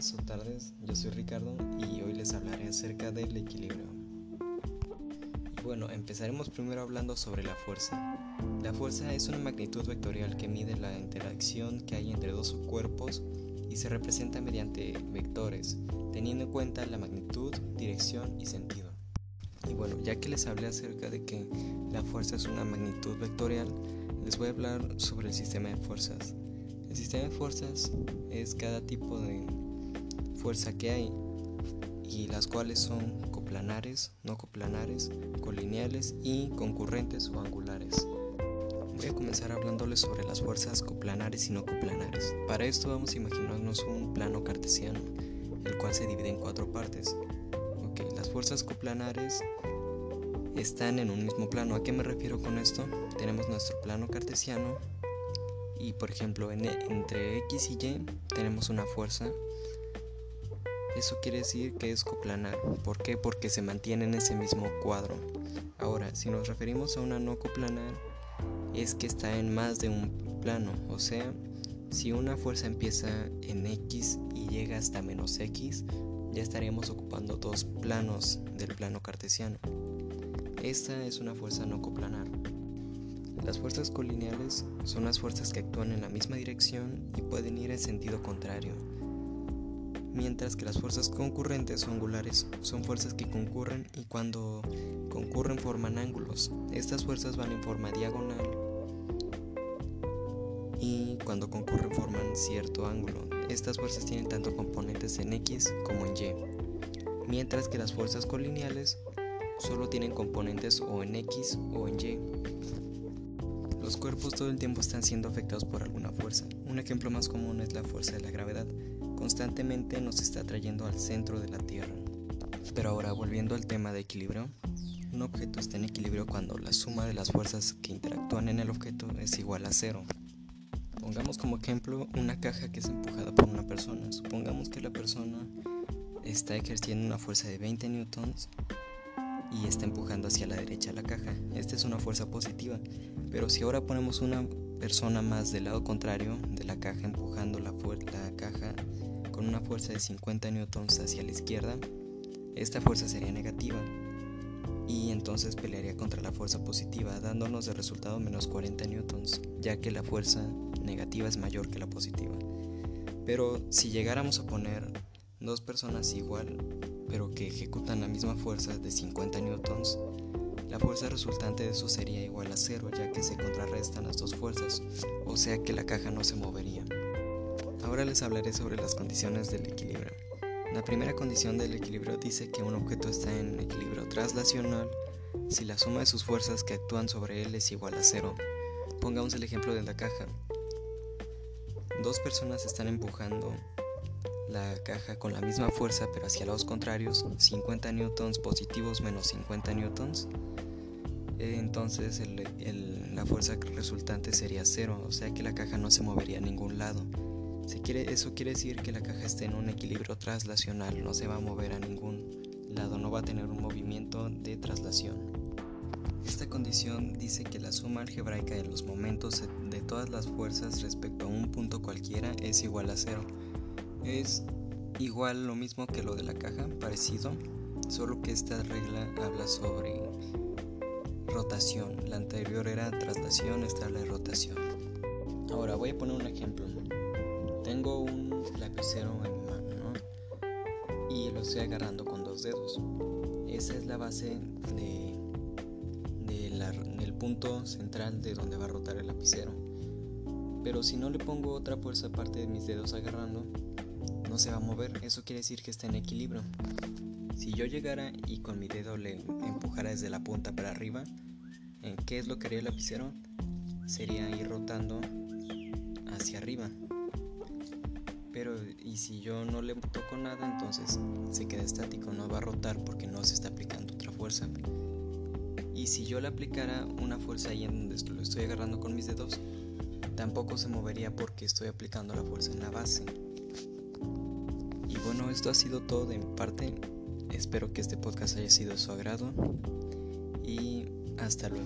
días o tardes, yo soy Ricardo y hoy les hablaré acerca del equilibrio. bueno, empezaremos primero hablando sobre la fuerza. La fuerza es una magnitud vectorial que mide la interacción que hay entre dos cuerpos y se representa mediante vectores, teniendo en cuenta la magnitud, dirección y sentido. Y bueno, ya que les hablé acerca de que la fuerza es una magnitud vectorial, les voy a hablar sobre el sistema de fuerzas. El sistema de fuerzas es cada tipo de fuerza que hay y las cuales son coplanares, no coplanares, colineales y concurrentes o angulares. Voy a comenzar hablándoles sobre las fuerzas coplanares y no coplanares. Para esto vamos a imaginarnos un plano cartesiano, el cual se divide en cuatro partes. Las fuerzas coplanares están en un mismo plano. ¿A qué me refiero con esto? Tenemos nuestro plano cartesiano y por ejemplo entre X y Y tenemos una fuerza. Eso quiere decir que es coplanar. ¿Por qué? Porque se mantiene en ese mismo cuadro. Ahora, si nos referimos a una no coplanar, es que está en más de un plano. O sea, si una fuerza empieza en X y llega hasta menos X, ya estaríamos ocupando dos planos del plano cartesiano. Esta es una fuerza no coplanar. Las fuerzas colineales son las fuerzas que actúan en la misma dirección y pueden ir en sentido contrario, mientras que las fuerzas concurrentes o angulares son fuerzas que concurren y cuando concurren forman ángulos. Estas fuerzas van en forma diagonal y cuando concurren forman cierto ángulo. Estas fuerzas tienen tanto componentes en X como en Y, mientras que las fuerzas colineales solo tienen componentes o en X o en Y. Los cuerpos todo el tiempo están siendo afectados por alguna fuerza. Un ejemplo más común es la fuerza de la gravedad. Constantemente nos está trayendo al centro de la Tierra. Pero ahora volviendo al tema de equilibrio, un objeto está en equilibrio cuando la suma de las fuerzas que interactúan en el objeto es igual a cero. Pongamos como ejemplo una caja que es empujada por una persona. Supongamos que la persona está ejerciendo una fuerza de 20 newtons y está empujando hacia la derecha la caja. Esta es una fuerza positiva, pero si ahora ponemos una persona más del lado contrario de la caja empujando la, caja con una fuerza de 50 newtons hacia la izquierda, esta fuerza sería negativa y entonces pelearía contra la fuerza positiva, dándonos de resultado menos 40 newtons, ya que la fuerza negativa es mayor que la positiva. Pero si llegáramos a poner dos personas igual pero que ejecutan la misma fuerza de 50 newtons, la fuerza resultante de eso sería igual a cero ya que se contrarrestan las dos fuerzas, o sea que la caja no se movería. Ahora les hablaré sobre las condiciones del equilibrio. La primera condición del equilibrio dice que un objeto está en equilibrio traslacional si la suma de sus fuerzas que actúan sobre él es igual a cero. Pongamos el ejemplo de la caja. Dos personas están empujando la caja con la misma fuerza pero hacia lados contrarios, 50 newtons positivos menos 50 newtons, entonces la fuerza resultante sería cero, o sea que la caja no se movería a ningún lado. quiere, eso quiere decir que la caja está en un equilibrio traslacional, no se va a mover a ningún lado, no va a tener un movimiento de traslación. Esta condición dice que la suma algebraica de los momentos de todas las fuerzas respecto a un punto cualquiera es igual a cero. Es igual lo mismo que lo de la caja, parecido, solo que esta regla habla sobre rotación. La anterior era traslación, esta habla de rotación. Ahora voy a poner un ejemplo. Tengo un lapicero en mi mano y lo estoy agarrando con dos dedos. Esa es la base de, del punto central de donde va a rotar el lapicero. Pero si no le pongo otra fuerza aparte de mis dedos agarrando, no se va a mover, eso quiere decir que está en equilibrio. Si yo llegara y con mi dedo le empujara desde la punta para arriba, eh, ¿qué es lo que haría el lapicero? Sería ir rotando hacia arriba. Pero y si yo no le toco nada, entonces se queda estático, no va a rotar porque no se está aplicando otra fuerza. Y si yo le aplicara una fuerza ahí en donde lo estoy agarrando con mis dedos, tampoco se movería porque estoy aplicando la fuerza en la base. Y bueno, esto ha sido todo de mi parte. Espero que este podcast haya sido de su agrado y hasta luego.